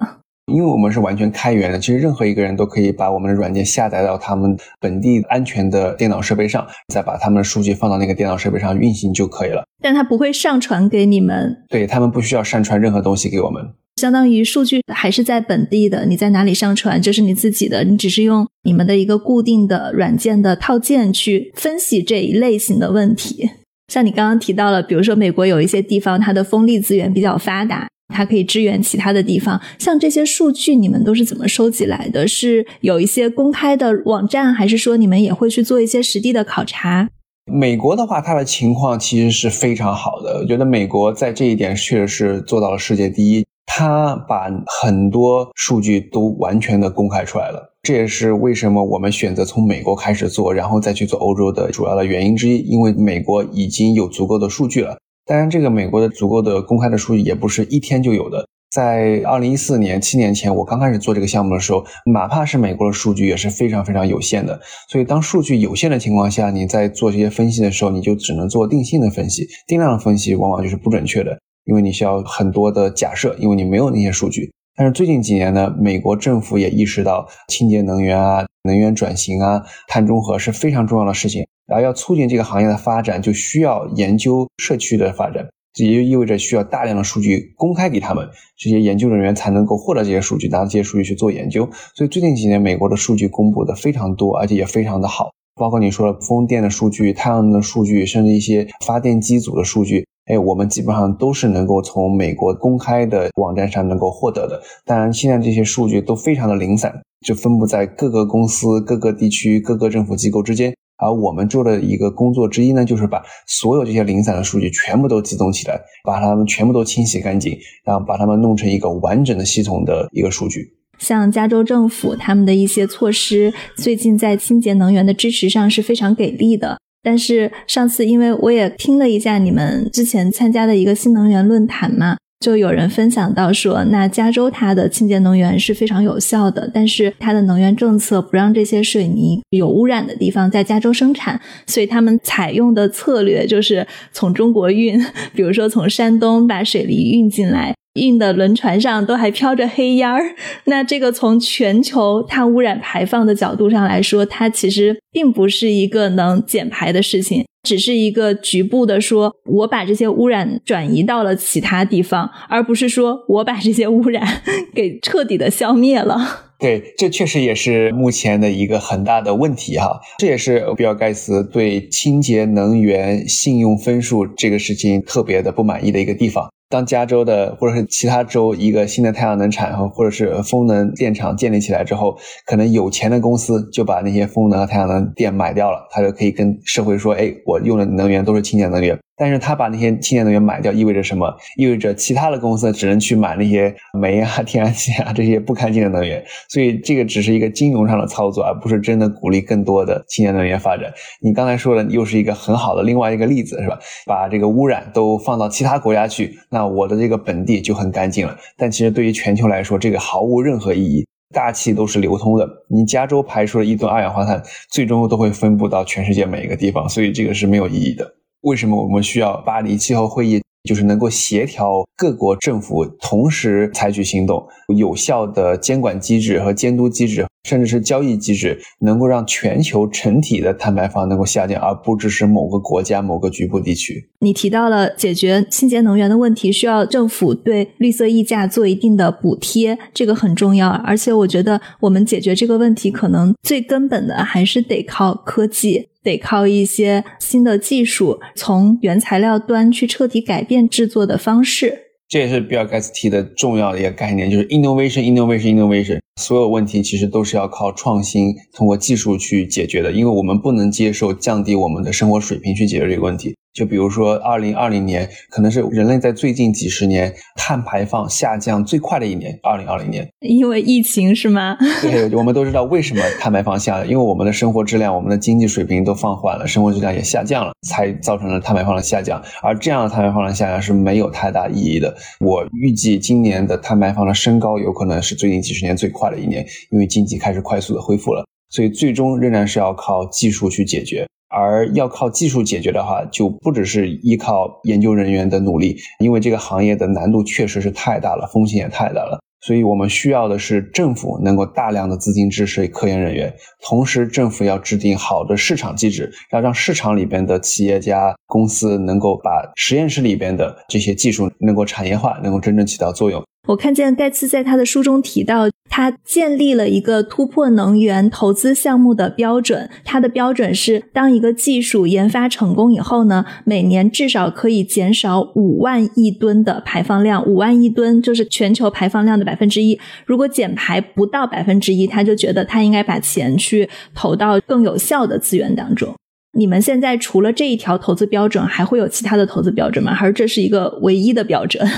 因为我们是完全开源的，其实任何一个人都可以把我们的软件下载到他们本地安全的电脑设备上，再把他们的数据放到那个电脑设备上运行就可以了。但它不会上传给你们？对他们不需要上传任何东西给我们。相当于数据还是在本地的，你在哪里上传就是你自己的，你只是用你们的一个固定的软件的套件去分析这一类型的问题。像你刚刚提到了，比如说美国有一些地方它的风力资源比较发达，它可以支援其他的地方。像这些数据你们都是怎么收集来的？是有一些公开的网站，还是说你们也会去做一些实地的考察？美国的话，它的情况其实是非常好的，我觉得美国在这一点确实是做到了世界第一。他把很多数据都完全的公开出来了，这也是为什么我们选择从美国开始做，然后再去做欧洲的主要的原因之一。因为美国已经有足够的数据了，当然，这个美国的足够的公开的数据也不是一天就有的。在二零一四年七年前，我刚开始做这个项目的时候，哪怕是美国的数据也是非常非常有限的。所以，当数据有限的情况下，你在做这些分析的时候，你就只能做定性的分析，定量的分析往往就是不准确的。因为你需要很多的假设，因为你没有那些数据。但是最近几年呢，美国政府也意识到清洁能源啊、能源转型啊、碳中和是非常重要的事情。然后要促进这个行业的发展，就需要研究社区的发展，这也就意味着需要大量的数据公开给他们，这些研究人员才能够获得这些数据，拿这些数据去做研究。所以最近几年，美国的数据公布的非常多，而且也非常的好，包括你说的风电的数据、太阳能的数据，甚至一些发电机组的数据。哎，我们基本上都是能够从美国公开的网站上能够获得的。当然，现在这些数据都非常的零散，就分布在各个公司、各个地区、各个政府机构之间。而我们做的一个工作之一呢，就是把所有这些零散的数据全部都集中起来，把它们全部都清洗干净，然后把它们弄成一个完整的系统的一个数据。像加州政府他们的一些措施，最近在清洁能源的支持上是非常给力的。但是上次，因为我也听了一下你们之前参加的一个新能源论坛嘛，就有人分享到说，那加州它的清洁能源是非常有效的，但是它的能源政策不让这些水泥有污染的地方在加州生产，所以他们采用的策略就是从中国运，(laughs) 比如说从山东把水泥运进来。运的轮船上都还飘着黑烟儿，那这个从全球碳污染排放的角度上来说，它其实并不是一个能减排的事情，只是一个局部的说，我把这些污染转移到了其他地方，而不是说我把这些污染给彻底的消灭了。对，这确实也是目前的一个很大的问题哈，这也是比尔盖茨对清洁能源信用分数这个事情特别的不满意的一个地方。当加州的或者是其他州一个新的太阳能产和或者是风能电厂建立起来之后，可能有钱的公司就把那些风能和太阳能电买掉了，他就可以跟社会说：“哎，我用的能源都是清洁能源。”但是他把那些清洁能源买掉，意味着什么？意味着其他的公司只能去买那些煤啊、天然气啊这些不干净的能源。所以这个只是一个金融上的操作，而不是真的鼓励更多的清洁能源发展。你刚才说的又是一个很好的另外一个例子，是吧？把这个污染都放到其他国家去，那我的这个本地就很干净了。但其实对于全球来说，这个毫无任何意义。大气都是流通的，你加州排出了一吨二氧化碳，最终都会分布到全世界每一个地方，所以这个是没有意义的。为什么我们需要巴黎气候会议？就是能够协调各国政府同时采取行动，有效的监管机制和监督机制，甚至是交易机制，能够让全球整体的碳排放能够下降，而不只是某个国家、某个局部地区。你提到了解决清洁能源的问题，需要政府对绿色溢价做一定的补贴，这个很重要。而且我觉得，我们解决这个问题，可能最根本的还是得靠科技。得靠一些新的技术，从原材料端去彻底改变制作的方式。这也是比尔盖茨提的重要的一个概念，就是 innovation，innovation，innovation。所有问题其实都是要靠创新，通过技术去解决的。因为我们不能接受降低我们的生活水平去解决这个问题。就比如说，二零二零年可能是人类在最近几十年碳排放下降最快的一年。二零二零年，因为疫情是吗？对，我们都知道为什么碳排放下，因为我们的生活质量、我们的经济水平都放缓了，生活质量也下降了，才造成了碳排放的下降。而这样的碳排放的下降是没有太大意义的。我预计今年的碳排放的升高有可能是最近几十年最快的一年，因为经济开始快速的恢复了。所以最终仍然是要靠技术去解决。而要靠技术解决的话，就不只是依靠研究人员的努力，因为这个行业的难度确实是太大了，风险也太大了。所以我们需要的是政府能够大量的资金支持科研人员，同时政府要制定好的市场机制，要让市场里边的企业家公司能够把实验室里边的这些技术能够产业化，能够真正起到作用。我看见盖茨在他的书中提到，他建立了一个突破能源投资项目的标准。他的标准是，当一个技术研发成功以后呢，每年至少可以减少五万亿吨的排放量。五万亿吨就是全球排放量的百分之一。如果减排不到百分之一，他就觉得他应该把钱去投到更有效的资源当中。你们现在除了这一条投资标准，还会有其他的投资标准吗？还是这是一个唯一的标准？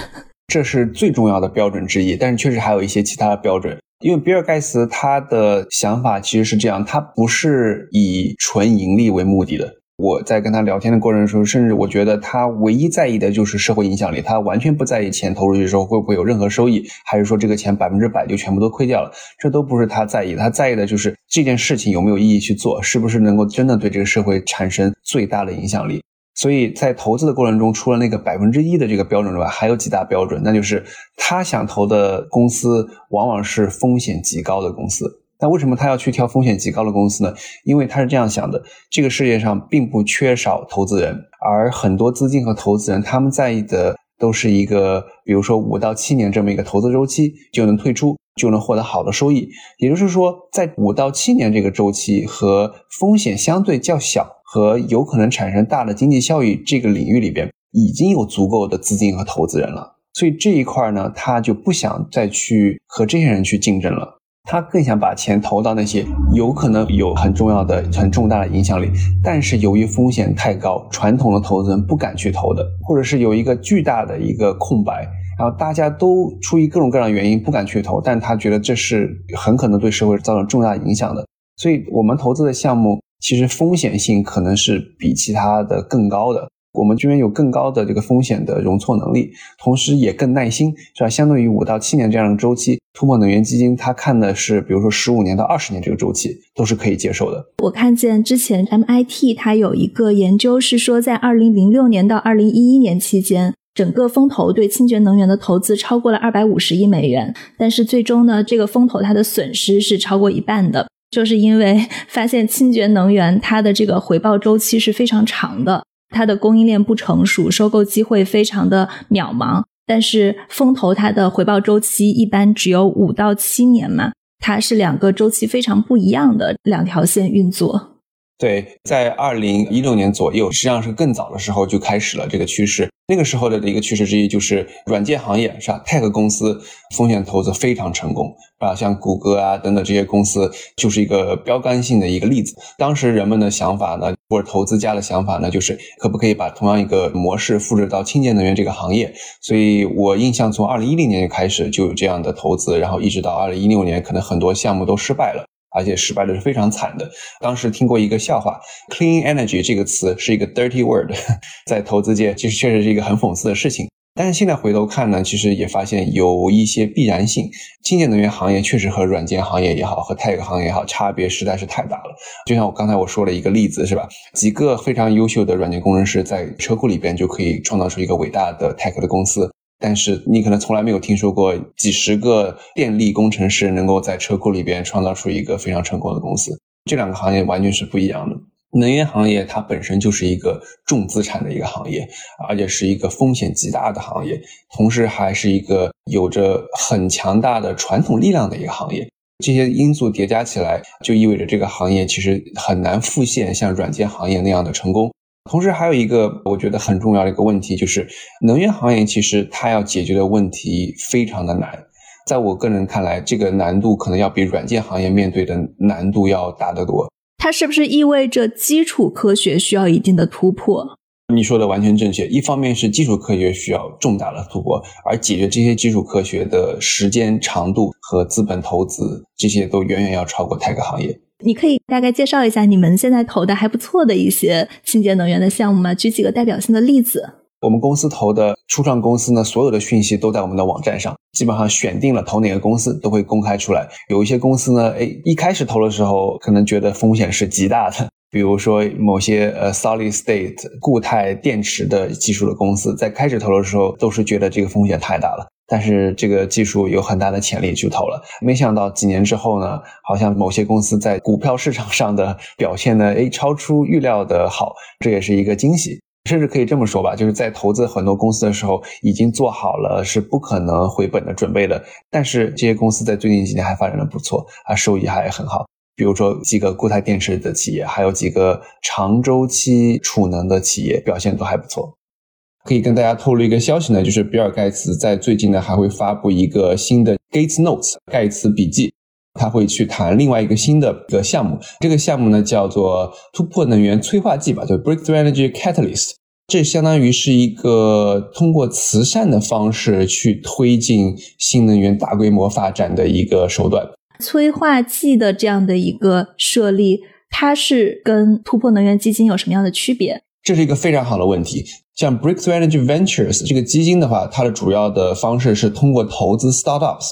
这是最重要的标准之一，但是确实还有一些其他的标准。因为比尔盖茨他的想法其实是这样，他不是以纯盈利为目的的。我在跟他聊天的过程中，甚至我觉得他唯一在意的就是社会影响力，他完全不在意钱投入去的时候会不会有任何收益，还是说这个钱百分之百就全部都亏掉了，这都不是他在意。他在意的就是这件事情有没有意义去做，是不是能够真的对这个社会产生最大的影响力。所以在投资的过程中，除了那个百分之一的这个标准之外，还有几大标准，那就是他想投的公司往往是风险极高的公司。那为什么他要去挑风险极高的公司呢？因为他是这样想的：这个世界上并不缺少投资人，而很多资金和投资人他们在意的都是一个，比如说五到七年这么一个投资周期就能退出，就能获得好的收益。也就是说，在五到七年这个周期和风险相对较小。和有可能产生大的经济效益这个领域里边，已经有足够的资金和投资人了，所以这一块呢，他就不想再去和这些人去竞争了，他更想把钱投到那些有可能有很重要的、很重大的影响力，但是由于风险太高，传统的投资人不敢去投的，或者是有一个巨大的一个空白，然后大家都出于各种各样的原因不敢去投，但他觉得这是很可能对社会造成重大影响的，所以我们投资的项目。其实风险性可能是比其他的更高的，我们这边有更高的这个风险的容错能力，同时也更耐心，是吧？相对于五到七年这样的周期，突破能源基金它看的是，比如说十五年到二十年这个周期，都是可以接受的。我看见之前 MIT 它有一个研究是说，在二零零六年到二零一一年期间，整个风投对清洁能源的投资超过了二百五十亿美元，但是最终呢，这个风投它的损失是超过一半的。就是因为 (laughs) 发现清洁能源它的这个回报周期是非常长的，它的供应链不成熟，收购机会非常的渺茫。但是风投它的回报周期一般只有五到七年嘛，它是两个周期非常不一样的两条线运作。对，在二零一六年左右，实际上是更早的时候就开始了这个趋势。那个时候的一个趋势之一就是软件行业是吧？Tech 公司风险投资非常成功啊，像谷歌啊等等这些公司就是一个标杆性的一个例子。当时人们的想法呢，或者投资家的想法呢，就是可不可以把同样一个模式复制到清洁能源这个行业？所以我印象从二零一零年开始就有这样的投资，然后一直到二零一六年，可能很多项目都失败了，而且失败的是非常惨的。当时听过一个笑话，“clean energy” 这个词是一个 dirty word，(laughs) 在投资界其实确实是一个很讽刺的事情。但是现在回头看呢，其实也发现有一些必然性。清洁能源行业确实和软件行业也好，和 tech 行业也好，差别实在是太大了。就像我刚才我说了一个例子，是吧？几个非常优秀的软件工程师在车库里边就可以创造出一个伟大的 tech 的公司，但是你可能从来没有听说过几十个电力工程师能够在车库里边创造出一个非常成功的公司。这两个行业完全是不一样的。能源行业它本身就是一个重资产的一个行业，而且是一个风险极大的行业，同时还是一个有着很强大的传统力量的一个行业。这些因素叠加起来，就意味着这个行业其实很难复现像软件行业那样的成功。同时，还有一个我觉得很重要的一个问题，就是能源行业其实它要解决的问题非常的难。在我个人看来，这个难度可能要比软件行业面对的难度要大得多。它是不是意味着基础科学需要一定的突破？你说的完全正确。一方面是基础科学需要重大的突破，而解决这些基础科学的时间长度和资本投资，这些都远远要超过 tech 行业。你可以大概介绍一下你们现在投的还不错的一些清洁能源的项目吗？举几个代表性的例子。我们公司投的初创公司呢，所有的讯息都在我们的网站上，基本上选定了投哪个公司都会公开出来。有一些公司呢，哎，一开始投的时候可能觉得风险是极大的，比如说某些呃 solid state 固态电池的技术的公司，在开始投的时候都是觉得这个风险太大了，但是这个技术有很大的潜力去投了。没想到几年之后呢，好像某些公司在股票市场上的表现呢，哎，超出预料的好，这也是一个惊喜。甚至可以这么说吧，就是在投资很多公司的时候，已经做好了是不可能回本的准备的。但是这些公司在最近几年还发展的不错，啊，收益还很好。比如说几个固态电池的企业，还有几个长周期储能的企业，表现都还不错。可以跟大家透露一个消息呢，就是比尔盖茨在最近呢还会发布一个新的 Gates Notes 盖茨笔记。他会去谈另外一个新的一个项目，这个项目呢叫做突破能源催化剂吧，就 Breakthrough Energy Catalyst。这相当于是一个通过慈善的方式去推进新能源大规模发展的一个手段。催化剂的这样的一个设立，它是跟突破能源基金有什么样的区别？这是一个非常好的问题。像 Breakthrough Energy Ventures 这个基金的话，它的主要的方式是通过投资 startups。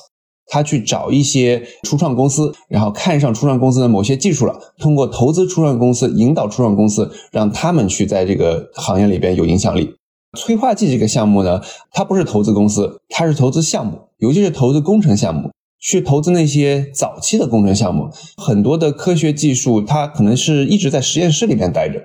他去找一些初创公司，然后看上初创公司的某些技术了，通过投资初创公司，引导初创公司，让他们去在这个行业里边有影响力。催化剂这个项目呢，它不是投资公司，它是投资项目，尤其是投资工程项目，去投资那些早期的工程项目。很多的科学技术，它可能是一直在实验室里边待着。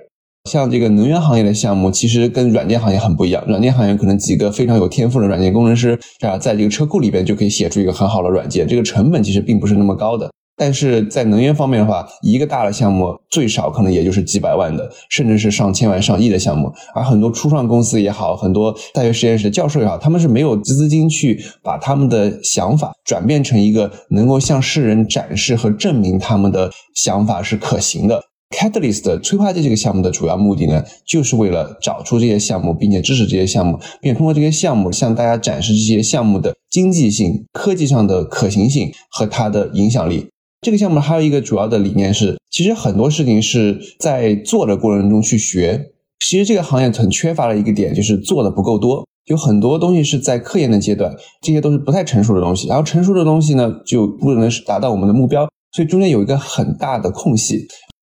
像这个能源行业的项目，其实跟软件行业很不一样。软件行业可能几个非常有天赋的软件工程师啊，在这个车库里边就可以写出一个很好的软件，这个成本其实并不是那么高的。但是在能源方面的话，一个大的项目最少可能也就是几百万的，甚至是上千万、上亿的项目。而很多初创公司也好，很多大学实验室的教授也好，他们是没有资金去把他们的想法转变成一个能够向世人展示和证明他们的想法是可行的。Catalyst 催化剂这个项目的主要目的呢，就是为了找出这些项目，并且支持这些项目，并通过这些项目向大家展示这些项目的经济性、科技上的可行性和它的影响力。这个项目还有一个主要的理念是，其实很多事情是在做的过程中去学。其实这个行业很缺乏的一个点就是做的不够多，有很多东西是在科研的阶段，这些都是不太成熟的东西。然后成熟的东西呢，就不能达到我们的目标，所以中间有一个很大的空隙。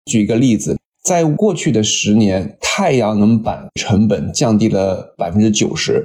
举一个例子，在过去的十年，太阳能板成本降低了百分之九十。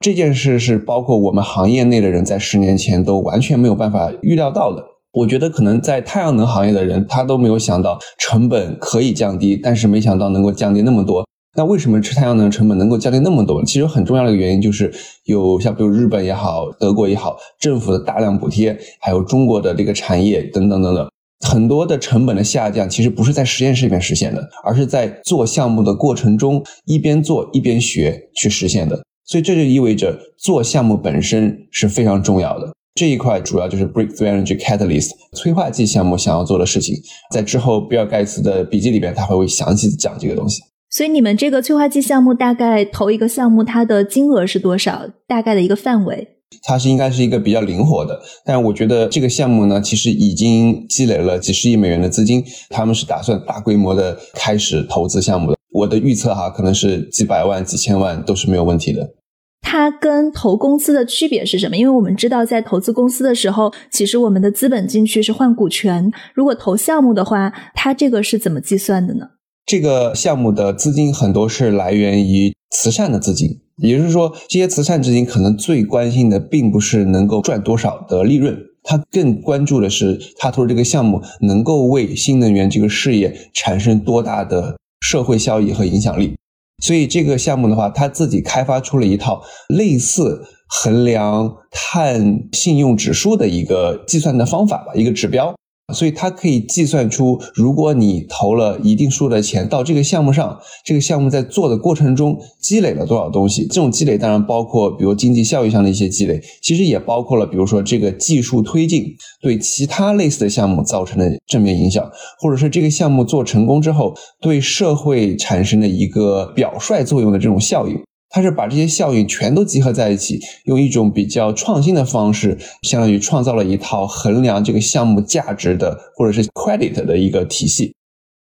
这件事是包括我们行业内的人在十年前都完全没有办法预料到的。我觉得可能在太阳能行业的人，他都没有想到成本可以降低，但是没想到能够降低那么多。那为什么吃太阳能成本能够降低那么多？其实很重要的一个原因就是有像比如日本也好，德国也好，政府的大量补贴，还有中国的这个产业等等等等。很多的成本的下降，其实不是在实验室里面实现的，而是在做项目的过程中一边做一边学去实现的。所以这就意味着做项目本身是非常重要的。这一块主要就是 Breakthrough Energy Catalyst 催化剂项目想要做的事情。在之后比尔盖茨的笔记里边，他会详细讲这个东西。所以你们这个催化剂项目大概投一个项目，它的金额是多少？大概的一个范围？它是应该是一个比较灵活的，但我觉得这个项目呢，其实已经积累了几十亿美元的资金，他们是打算大规模的开始投资项目的。我的预测哈，可能是几百万、几千万都是没有问题的。它跟投公司的区别是什么？因为我们知道，在投资公司的时候，其实我们的资本进去是换股权。如果投项目的话，它这个是怎么计算的呢？这个项目的资金很多是来源于慈善的资金，也就是说，这些慈善资金可能最关心的并不是能够赚多少的利润，他更关注的是他投这个项目能够为新能源这个事业产生多大的社会效益和影响力。所以这个项目的话，他自己开发出了一套类似衡量碳信用指数的一个计算的方法吧，一个指标。所以它可以计算出，如果你投了一定数的钱到这个项目上，这个项目在做的过程中积累了多少东西。这种积累当然包括，比如经济效益上的一些积累，其实也包括了，比如说这个技术推进对其他类似的项目造成的正面影响，或者是这个项目做成功之后对社会产生的一个表率作用的这种效应。它是把这些效应全都集合在一起，用一种比较创新的方式，相当于创造了一套衡量这个项目价值的或者是 credit 的一个体系。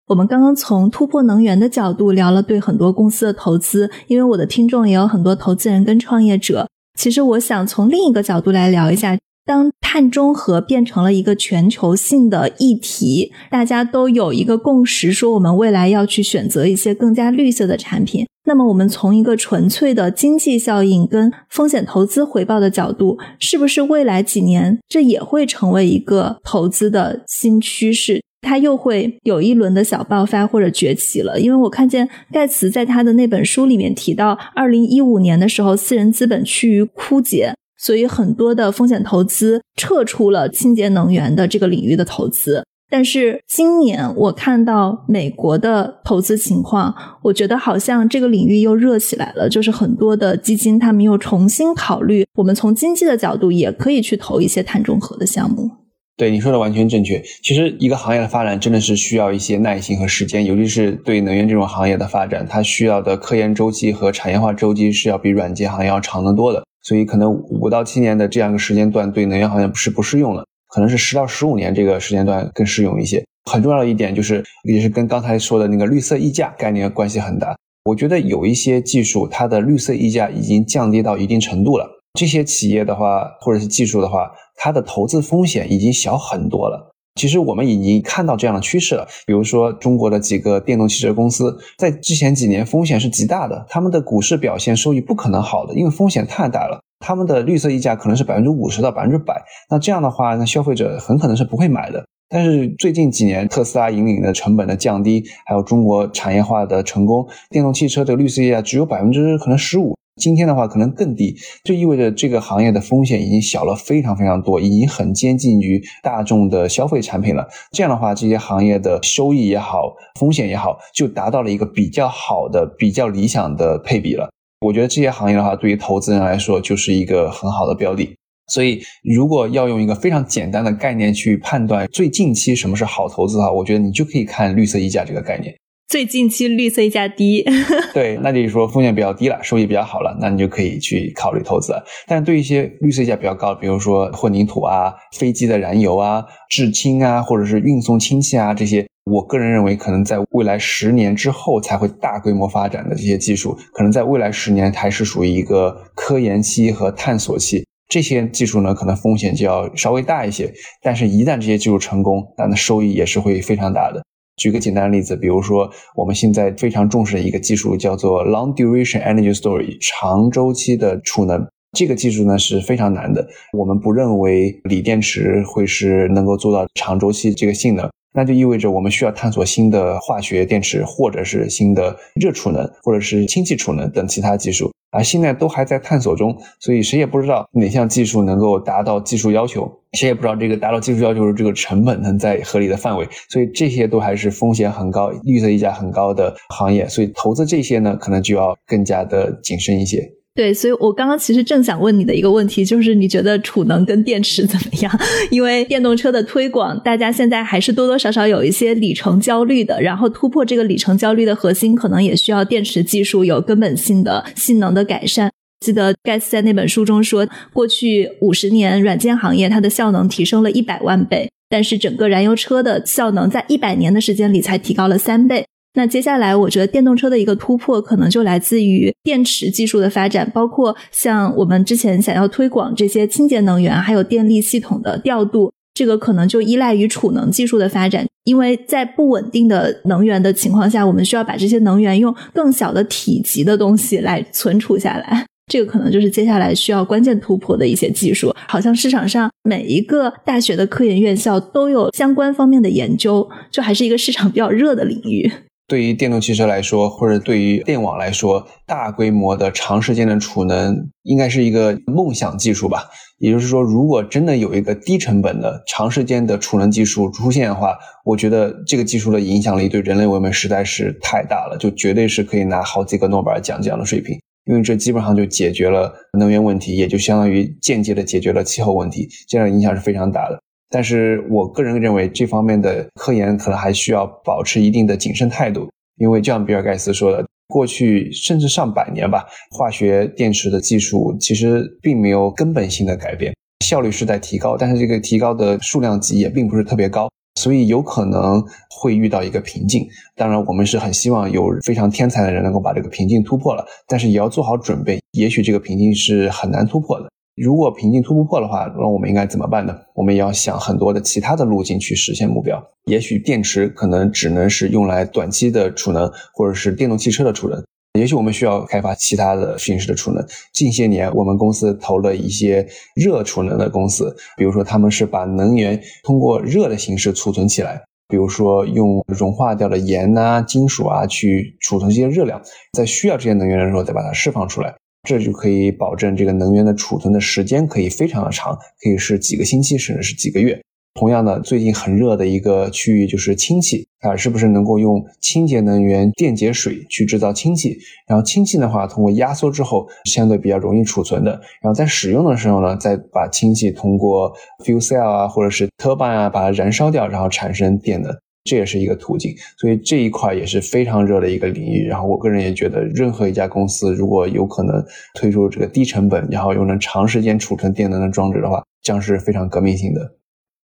我们刚刚从突破能源的角度聊了对很多公司的投资，因为我的听众也有很多投资人跟创业者。其实我想从另一个角度来聊一下。当碳中和变成了一个全球性的议题，大家都有一个共识，说我们未来要去选择一些更加绿色的产品。那么，我们从一个纯粹的经济效应跟风险投资回报的角度，是不是未来几年这也会成为一个投资的新趋势？它又会有一轮的小爆发或者崛起了？因为我看见盖茨在他的那本书里面提到，二零一五年的时候，私人资本趋于枯竭。所以很多的风险投资撤出了清洁能源的这个领域的投资，但是今年我看到美国的投资情况，我觉得好像这个领域又热起来了，就是很多的基金他们又重新考虑，我们从经济的角度也可以去投一些碳中和的项目。对你说的完全正确。其实一个行业的发展真的是需要一些耐心和时间，尤其是对能源这种行业的发展，它需要的科研周期和产业化周期是要比软件行业要长得多的。所以可能五到七年的这样一个时间段对能源行业是不适用的，可能是十到十五年这个时间段更适用一些。很重要的一点就是，也是跟刚才说的那个绿色溢价概念关系很大。我觉得有一些技术，它的绿色溢价已经降低到一定程度了，这些企业的话或者是技术的话，它的投资风险已经小很多了。其实我们已经看到这样的趋势了，比如说中国的几个电动汽车公司，在之前几年风险是极大的，他们的股市表现收益不可能好的，因为风险太大了。他们的绿色溢价可能是百分之五十到百分之百，那这样的话，那消费者很可能是不会买的。但是最近几年，特斯拉引领的成本的降低，还有中国产业化的成功，电动汽车的绿色溢价只有百分之可能十五。今天的话可能更低，就意味着这个行业的风险已经小了非常非常多，已经很接近于大众的消费产品了。这样的话，这些行业的收益也好，风险也好，就达到了一个比较好的、比较理想的配比了。我觉得这些行业的话，对于投资人来说就是一个很好的标的。所以，如果要用一个非常简单的概念去判断最近期什么是好投资的话，我觉得你就可以看绿色溢价这个概念。最近期绿色溢价低，(laughs) 对，那就是说风险比较低了，收益比较好了，那你就可以去考虑投资。但对一些绿色溢价比较高，比如说混凝土啊、飞机的燃油啊、制氢啊，或者是运送氢气啊这些，我个人认为可能在未来十年之后才会大规模发展的这些技术，可能在未来十年还是属于一个科研期和探索期。这些技术呢，可能风险就要稍微大一些，但是一旦这些技术成功，那那收益也是会非常大的。举个简单的例子，比如说我们现在非常重视的一个技术叫做 Long Duration Energy Storage 长周期的储能。这个技术呢是非常难的，我们不认为锂电池会是能够做到长周期这个性能。那就意味着我们需要探索新的化学电池，或者是新的热储能，或者是氢气储能等其他技术，而现在都还在探索中，所以谁也不知道哪项技术能够达到技术要求，谁也不知道这个达到技术要求的这个成本能在合理的范围，所以这些都还是风险很高、绿色溢价很高的行业，所以投资这些呢，可能就要更加的谨慎一些。对，所以我刚刚其实正想问你的一个问题，就是你觉得储能跟电池怎么样？因为电动车的推广，大家现在还是多多少少有一些里程焦虑的，然后突破这个里程焦虑的核心，可能也需要电池技术有根本性的性能的改善。记得盖茨在那本书中说，过去五十年，软件行业它的效能提升了一百万倍，但是整个燃油车的效能在一百年的时间里才提高了三倍。那接下来，我觉得电动车的一个突破，可能就来自于电池技术的发展，包括像我们之前想要推广这些清洁能源，还有电力系统的调度，这个可能就依赖于储能技术的发展。因为在不稳定的能源的情况下，我们需要把这些能源用更小的体积的东西来存储下来，这个可能就是接下来需要关键突破的一些技术。好像市场上每一个大学的科研院校都有相关方面的研究，就还是一个市场比较热的领域。对于电动汽车来说，或者对于电网来说，大规模的长时间的储能应该是一个梦想技术吧。也就是说，如果真的有一个低成本的长时间的储能技术出现的话，我觉得这个技术的影响力对人类文明实在是太大了，就绝对是可以拿好几个诺贝尔奖这样的水平。因为这基本上就解决了能源问题，也就相当于间接的解决了气候问题，这样影响是非常大的。但是我个人认为，这方面的科研可能还需要保持一定的谨慎态度，因为就像比尔盖茨说的，过去甚至上百年吧，化学电池的技术其实并没有根本性的改变，效率是在提高，但是这个提高的数量级也并不是特别高，所以有可能会遇到一个瓶颈。当然，我们是很希望有非常天才的人能够把这个瓶颈突破了，但是也要做好准备，也许这个瓶颈是很难突破的。如果瓶颈突破的话，那我们应该怎么办呢？我们也要想很多的其他的路径去实现目标。也许电池可能只能是用来短期的储能，或者是电动汽车的储能。也许我们需要开发其他的形式的储能。近些年，我们公司投了一些热储能的公司，比如说他们是把能源通过热的形式储存起来，比如说用融化掉的盐啊、金属啊去储存这些热量，在需要这些能源的时候再把它释放出来。这就可以保证这个能源的储存的时间可以非常的长，可以是几个星期，甚至是几个月。同样的，最近很热的一个区域就是氢气啊，是不是能够用清洁能源电解水去制造氢气？然后氢气的话，通过压缩之后，相对比较容易储存的。然后在使用的时候呢，再把氢气通过 fuel cell 啊，或者是 turbine 啊，把它燃烧掉，然后产生电能。这也是一个途径，所以这一块也是非常热的一个领域。然后我个人也觉得，任何一家公司如果有可能推出这个低成本，然后又能长时间储存电能的装置的话，将是非常革命性的。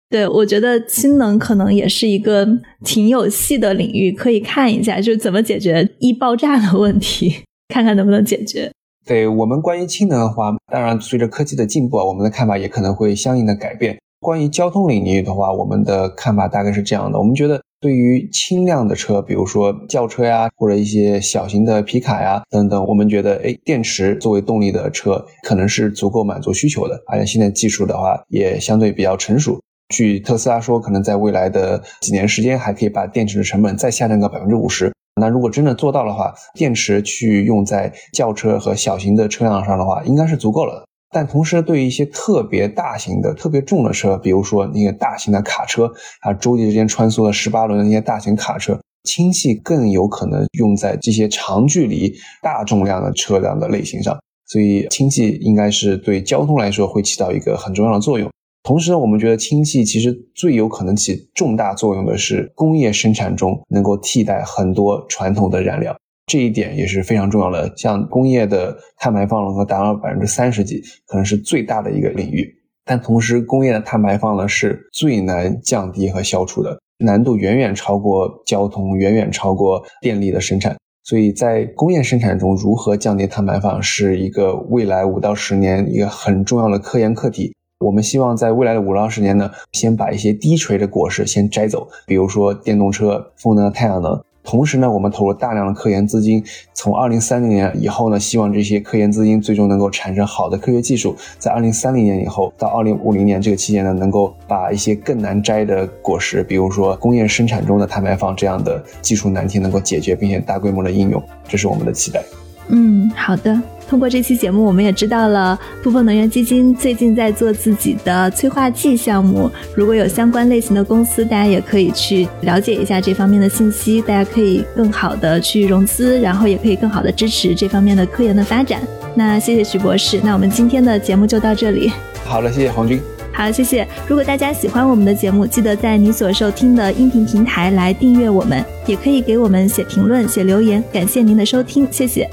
对，我觉得氢能可能也是一个挺有戏的领域，可以看一下，就是怎么解决易爆炸的问题，看看能不能解决。对我们关于氢能的话，当然随着科技的进步啊，我们的看法也可能会相应的改变。关于交通领域的话，我们的看法大概是这样的：我们觉得。对于轻量的车，比如说轿车呀，或者一些小型的皮卡呀等等，我们觉得，哎，电池作为动力的车可能是足够满足需求的。而且现在技术的话也相对比较成熟。据特斯拉说，可能在未来的几年时间，还可以把电池的成本再下降个百分之五十。那如果真的做到的话，电池去用在轿车和小型的车辆上的话，应该是足够了。但同时，对于一些特别大型的、特别重的车，比如说那个大型的卡车啊，洲际之间穿梭的十八轮的那些大型卡车，氢气更有可能用在这些长距离、大重量的车辆的类型上。所以，氢气应该是对交通来说会起到一个很重要的作用。同时呢，我们觉得氢气其实最有可能起重大作用的是工业生产中能够替代很多传统的燃料。这一点也是非常重要的。像工业的碳排放能够达到百分之三十几，可能是最大的一个领域。但同时，工业的碳排放呢是最难降低和消除的，难度远远超过交通，远远超过电力的生产。所以在工业生产中，如何降低碳排放，是一个未来五到十年一个很重要的科研课题。我们希望在未来的五到十年呢，先把一些低垂的果实先摘走，比如说电动车、风能、太阳能。同时呢，我们投入大量的科研资金，从二零三零年以后呢，希望这些科研资金最终能够产生好的科学技术，在二零三零年以后到二零五零年这个期间呢，能够把一些更难摘的果实，比如说工业生产中的碳排放这样的技术难题能够解决，并且大规模的应用，这是我们的期待。嗯，好的。通过这期节目，我们也知道了富丰能源基金最近在做自己的催化剂项目。如果有相关类型的公司，大家也可以去了解一下这方面的信息。大家可以更好的去融资，然后也可以更好的支持这方面的科研的发展。那谢谢徐博士，那我们今天的节目就到这里。好了，谢谢黄军。好，谢谢。如果大家喜欢我们的节目，记得在你所收听的音频平台来订阅我们，也可以给我们写评论、写留言。感谢您的收听，谢谢。